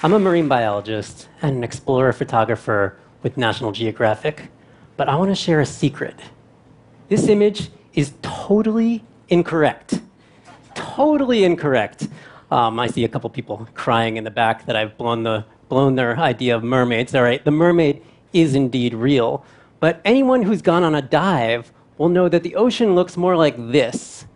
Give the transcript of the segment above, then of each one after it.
I'm a marine biologist and an explorer photographer with National Geographic, but I want to share a secret. This image is totally incorrect. Totally incorrect. Um, I see a couple people crying in the back that I've blown, the, blown their idea of mermaids. All right, the mermaid is indeed real, but anyone who's gone on a dive will know that the ocean looks more like this.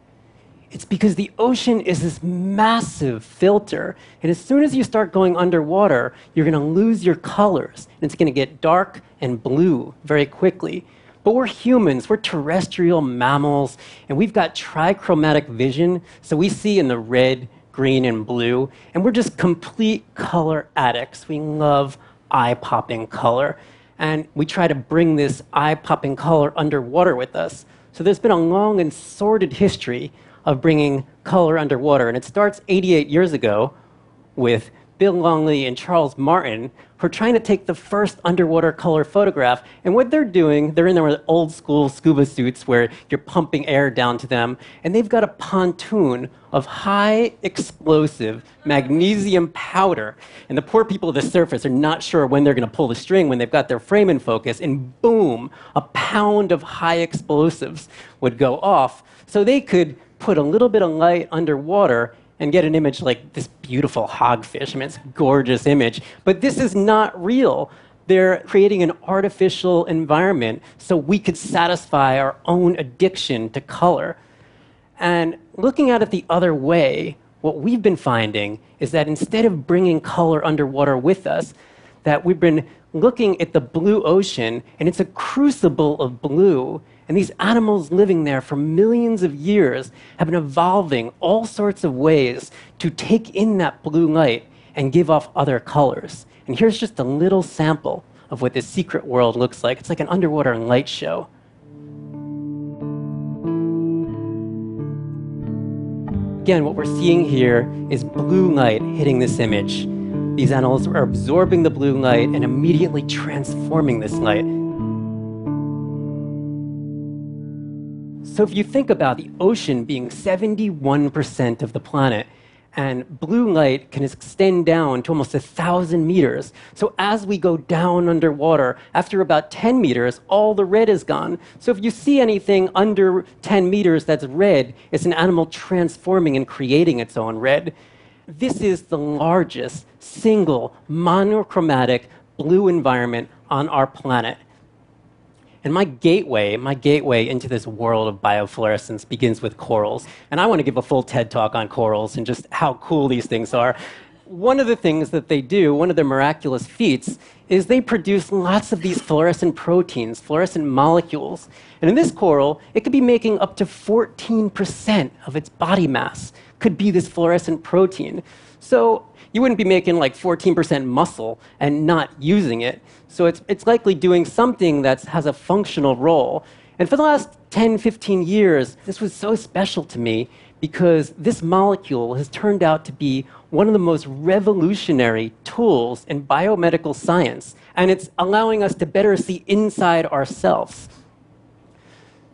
It's because the ocean is this massive filter. And as soon as you start going underwater, you're going to lose your colors. And it's going to get dark and blue very quickly. But we're humans, we're terrestrial mammals, and we've got trichromatic vision. So we see in the red, green, and blue. And we're just complete color addicts. We love eye popping color. And we try to bring this eye popping color underwater with us. So there's been a long and sordid history of bringing color underwater. And it starts 88 years ago with Bill Longley and Charles Martin, who are trying to take the first underwater color photograph. And what they're doing, they're in their old school scuba suits where you're pumping air down to them, and they've got a pontoon of high explosive magnesium powder. And the poor people at the surface are not sure when they're going to pull the string when they've got their frame in focus, and boom, a pound of high explosives would go off. So they could put a little bit of light underwater and get an image like this beautiful hogfish. I mean, it's a gorgeous image, but this is not real. They're creating an artificial environment so we could satisfy our own addiction to color. And looking at it the other way, what we've been finding is that instead of bringing color underwater with us, that we've been looking at the blue ocean, and it's a crucible of blue, and these animals living there for millions of years have been evolving all sorts of ways to take in that blue light and give off other colors. And here's just a little sample of what this secret world looks like. It's like an underwater light show. Again, what we're seeing here is blue light hitting this image. These animals are absorbing the blue light and immediately transforming this light So if you think about the ocean being 71% of the planet, and blue light can extend down to almost thousand meters. So as we go down underwater, after about 10 meters, all the red is gone. So if you see anything under 10 meters that's red, it's an animal transforming and creating its own red. This is the largest single monochromatic blue environment on our planet. And my gateway, my gateway into this world of biofluorescence begins with corals. And I want to give a full TED talk on corals and just how cool these things are. One of the things that they do, one of their miraculous feats, is they produce lots of these fluorescent proteins, fluorescent molecules. And in this coral, it could be making up to 14% of its body mass could be this fluorescent protein. So you wouldn't be making like 14% muscle and not using it. So it's, it's likely doing something that has a functional role. And for the last 10, 15 years, this was so special to me because this molecule has turned out to be one of the most revolutionary tools in biomedical science. And it's allowing us to better see inside ourselves.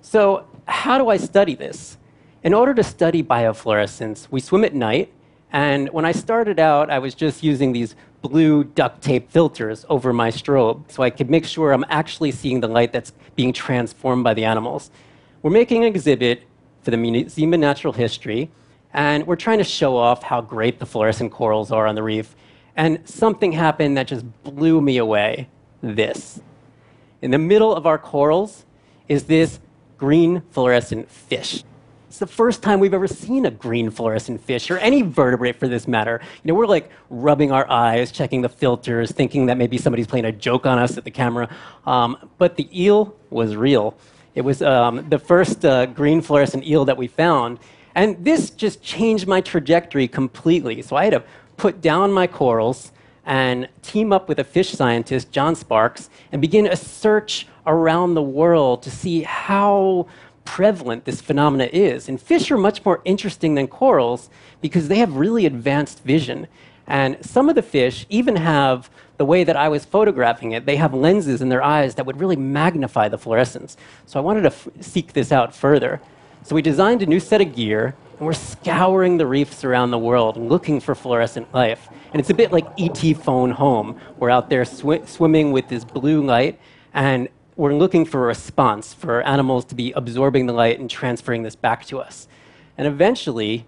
So, how do I study this? In order to study biofluorescence, we swim at night and when I started out, I was just using these blue duct tape filters over my strobe so I could make sure I'm actually seeing the light that's being transformed by the animals. We're making an exhibit for the Museum of Natural History, and we're trying to show off how great the fluorescent corals are on the reef. And something happened that just blew me away this. In the middle of our corals is this green fluorescent fish. It's the first time we've ever seen a green fluorescent fish, or any vertebrate for this matter. You know, we're like rubbing our eyes, checking the filters, thinking that maybe somebody's playing a joke on us at the camera. Um, but the eel was real. It was um, the first uh, green fluorescent eel that we found. And this just changed my trajectory completely. So I had to put down my corals and team up with a fish scientist, John Sparks, and begin a search around the world to see how prevalent this phenomena is. And fish are much more interesting than corals because they have really advanced vision. And some of the fish even have the way that I was photographing it, they have lenses in their eyes that would really magnify the fluorescence. So I wanted to seek this out further. So we designed a new set of gear, and we're scouring the reefs around the world looking for fluorescent life. And it's a bit like ET phone home. We're out there sw- swimming with this blue light, and we're looking for a response for animals to be absorbing the light and transferring this back to us. And eventually,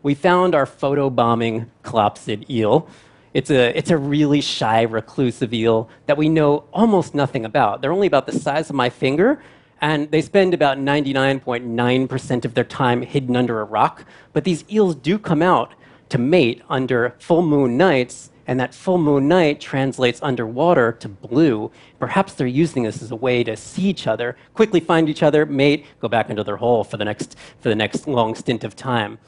we found our photobombing chlopsid eel. It's a, it's a really shy, reclusive eel that we know almost nothing about. They're only about the size of my finger, and they spend about 99.9% of their time hidden under a rock. But these eels do come out to mate under full moon nights, and that full moon night translates underwater to blue. Perhaps they're using this as a way to see each other, quickly find each other, mate, go back into their hole for the next, for the next long stint of time.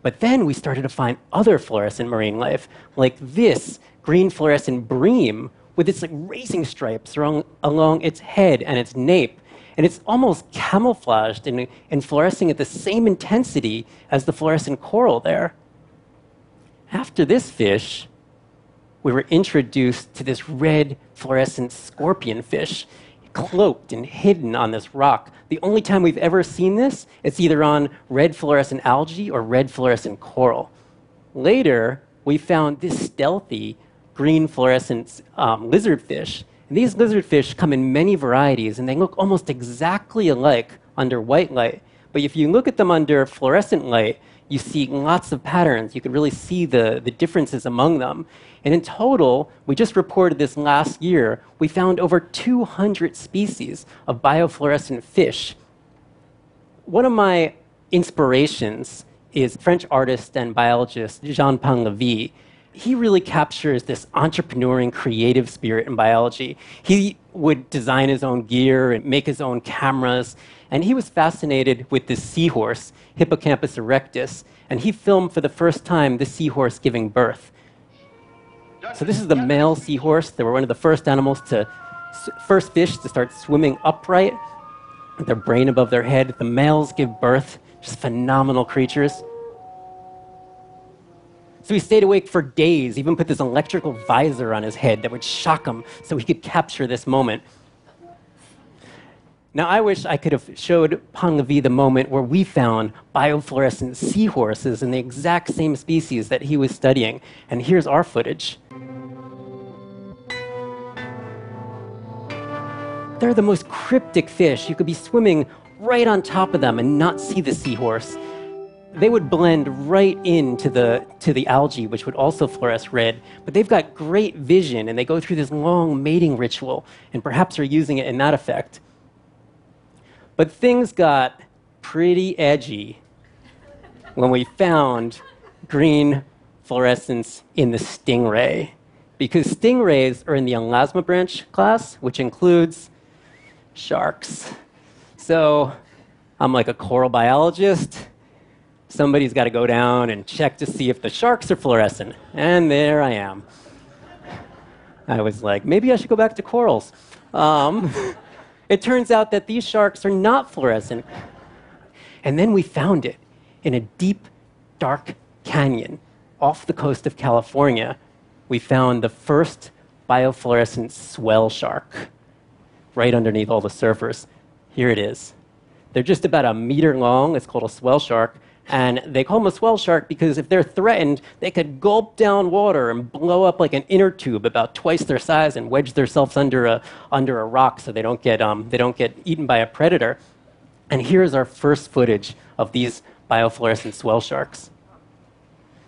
But then we started to find other fluorescent marine life, like this green fluorescent bream with its like racing stripes along, along its head and its nape. And it's almost camouflaged and, and fluorescing at the same intensity as the fluorescent coral there. After this fish, we were introduced to this red fluorescent scorpion fish cloaked and hidden on this rock. The only time we've ever seen this, it's either on red fluorescent algae or red fluorescent coral. Later, we found this stealthy green fluorescent um, lizardfish. And these lizardfish come in many varieties, and they look almost exactly alike under white light. But if you look at them under fluorescent light, you see lots of patterns. You can really see the, the differences among them. And in total, we just reported this last year, we found over 200 species of biofluorescent fish. One of my inspirations is French artist and biologist Jean Painlevé. He really captures this entrepreneurial creative spirit in biology. He would design his own gear and make his own cameras. And he was fascinated with this seahorse, Hippocampus erectus. And he filmed for the first time the seahorse giving birth. So this is the male seahorse. They were one of the first animals to, first fish to start swimming upright, with their brain above their head. The males give birth, just phenomenal creatures. So he stayed awake for days, even put this electrical visor on his head that would shock him so he could capture this moment. Now, I wish I could have showed Painlevé the moment where we found biofluorescent seahorses in the exact same species that he was studying. And here's our footage. They're the most cryptic fish. You could be swimming right on top of them and not see the seahorse. They would blend right into the, to the algae, which would also fluoresce red. But they've got great vision and they go through this long mating ritual and perhaps are using it in that effect. But things got pretty edgy when we found green fluorescence in the stingray. Because stingrays are in the Elasmobranch class, which includes sharks. So I'm like a coral biologist. Somebody's got to go down and check to see if the sharks are fluorescent. And there I am. I was like, maybe I should go back to corals. Um, It turns out that these sharks are not fluorescent. And then we found it in a deep, dark canyon off the coast of California. We found the first biofluorescent swell shark right underneath all the surfers. Here it is. They're just about a meter long. It's called a swell shark. And they call them a swell shark because if they're threatened, they could gulp down water and blow up like an inner tube about twice their size and wedge themselves under a, under a rock so they don't, get, um, they don't get eaten by a predator. And here's our first footage of these biofluorescent swell sharks.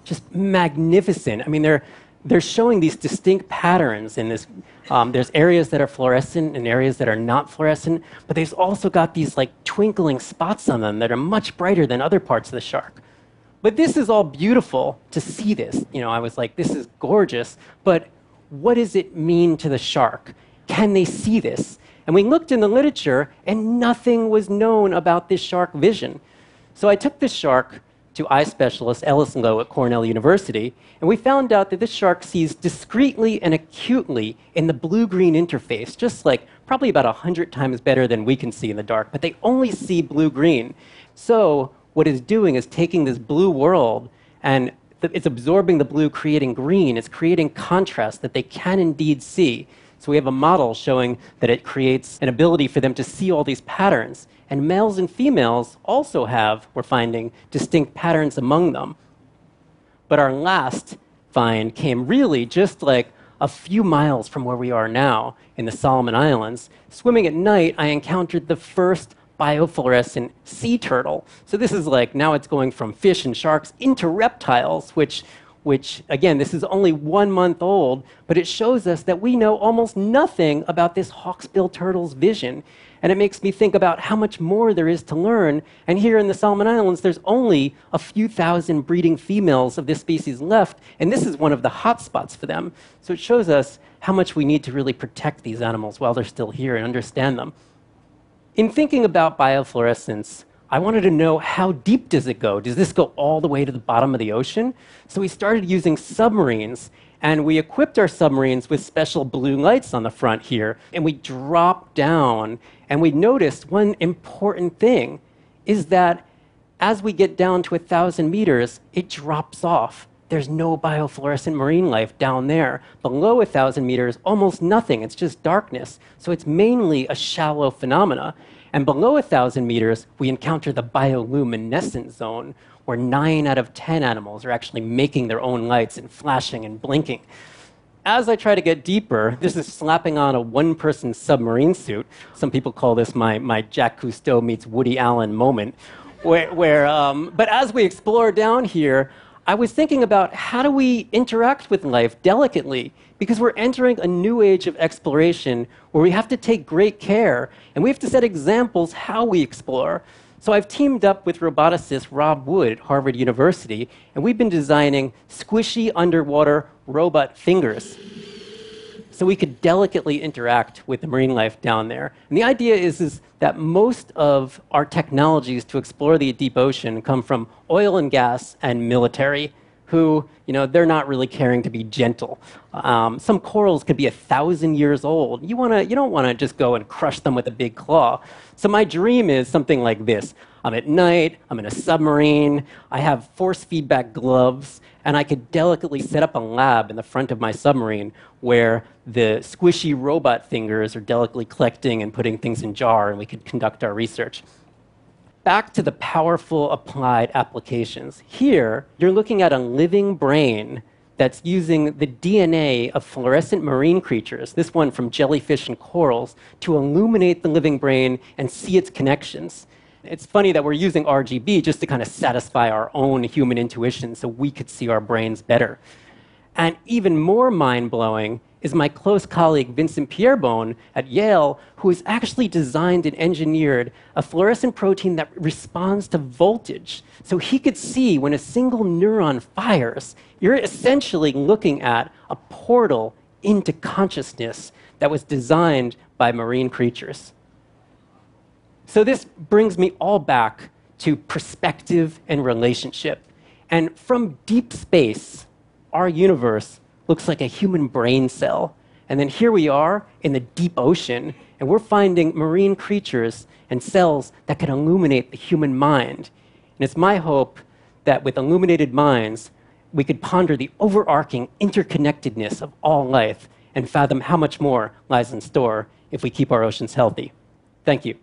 Just magnificent. I mean, they're, they're showing these distinct patterns in this. Um, there's areas that are fluorescent and areas that are not fluorescent, but they've also got these like twinkling spots on them that are much brighter than other parts of the shark. But this is all beautiful to see this. You know, I was like, this is gorgeous, but what does it mean to the shark? Can they see this? And we looked in the literature, and nothing was known about this shark vision. So I took this shark to eye specialist Ellis Loew at Cornell University, and we found out that this shark sees discreetly and acutely in the blue green interface, just like probably about 100 times better than we can see in the dark, but they only see blue green. So, what it's doing is taking this blue world and it's absorbing the blue, creating green. It's creating contrast that they can indeed see. So we have a model showing that it creates an ability for them to see all these patterns. And males and females also have, we're finding, distinct patterns among them. But our last find came really just like a few miles from where we are now in the Solomon Islands. Swimming at night, I encountered the first biofluorescent sea turtle. So this is like now it's going from fish and sharks into reptiles, which which again, this is only one month old, but it shows us that we know almost nothing about this hawksbill turtle's vision. And it makes me think about how much more there is to learn. And here in the Solomon Islands, there's only a few thousand breeding females of this species left, and this is one of the hot spots for them. So it shows us how much we need to really protect these animals while they're still here and understand them. In thinking about biofluorescence, I wanted to know how deep does it go? Does this go all the way to the bottom of the ocean? So we started using submarines and we equipped our submarines with special blue lights on the front here and we dropped down and we noticed one important thing is that as we get down to a thousand meters, it drops off. There's no biofluorescent marine life down there. Below 1,000 meters, almost nothing. It's just darkness. So it's mainly a shallow phenomena. And below 1,000 meters, we encounter the bioluminescent zone, where nine out of 10 animals are actually making their own lights and flashing and blinking. As I try to get deeper, this is slapping on a one person submarine suit. Some people call this my, my Jacques Cousteau meets Woody Allen moment. Where, where um, but as we explore down here, I was thinking about how do we interact with life delicately because we're entering a new age of exploration where we have to take great care and we have to set examples how we explore. So I've teamed up with roboticist Rob Wood at Harvard University, and we've been designing squishy underwater robot fingers so we could delicately interact with the marine life down there. And the idea is, is that most of our technologies to explore the deep ocean come from oil and gas and military, who, you know, they're not really caring to be gentle. Um, some corals could be a thousand years old. You, wanna, you don't want to just go and crush them with a big claw. So my dream is something like this. I'm at night, I'm in a submarine, I have force feedback gloves, and I could delicately set up a lab in the front of my submarine where the squishy robot fingers are delicately collecting and putting things in jar, and we could conduct our research. Back to the powerful applied applications. Here, you're looking at a living brain that's using the DNA of fluorescent marine creatures, this one from jellyfish and corals, to illuminate the living brain and see its connections. It's funny that we're using RGB just to kind of satisfy our own human intuition so we could see our brains better. And even more mind blowing is my close colleague Vincent Pieribone at Yale, who has actually designed and engineered a fluorescent protein that responds to voltage. So he could see when a single neuron fires, you're essentially looking at a portal into consciousness that was designed by marine creatures. So this brings me all back to perspective and relationship. And from deep space, our universe looks like a human brain cell. And then here we are in the deep ocean, and we're finding marine creatures and cells that can illuminate the human mind. And it's my hope that with illuminated minds, we could ponder the overarching interconnectedness of all life and fathom how much more lies in store if we keep our oceans healthy. Thank you.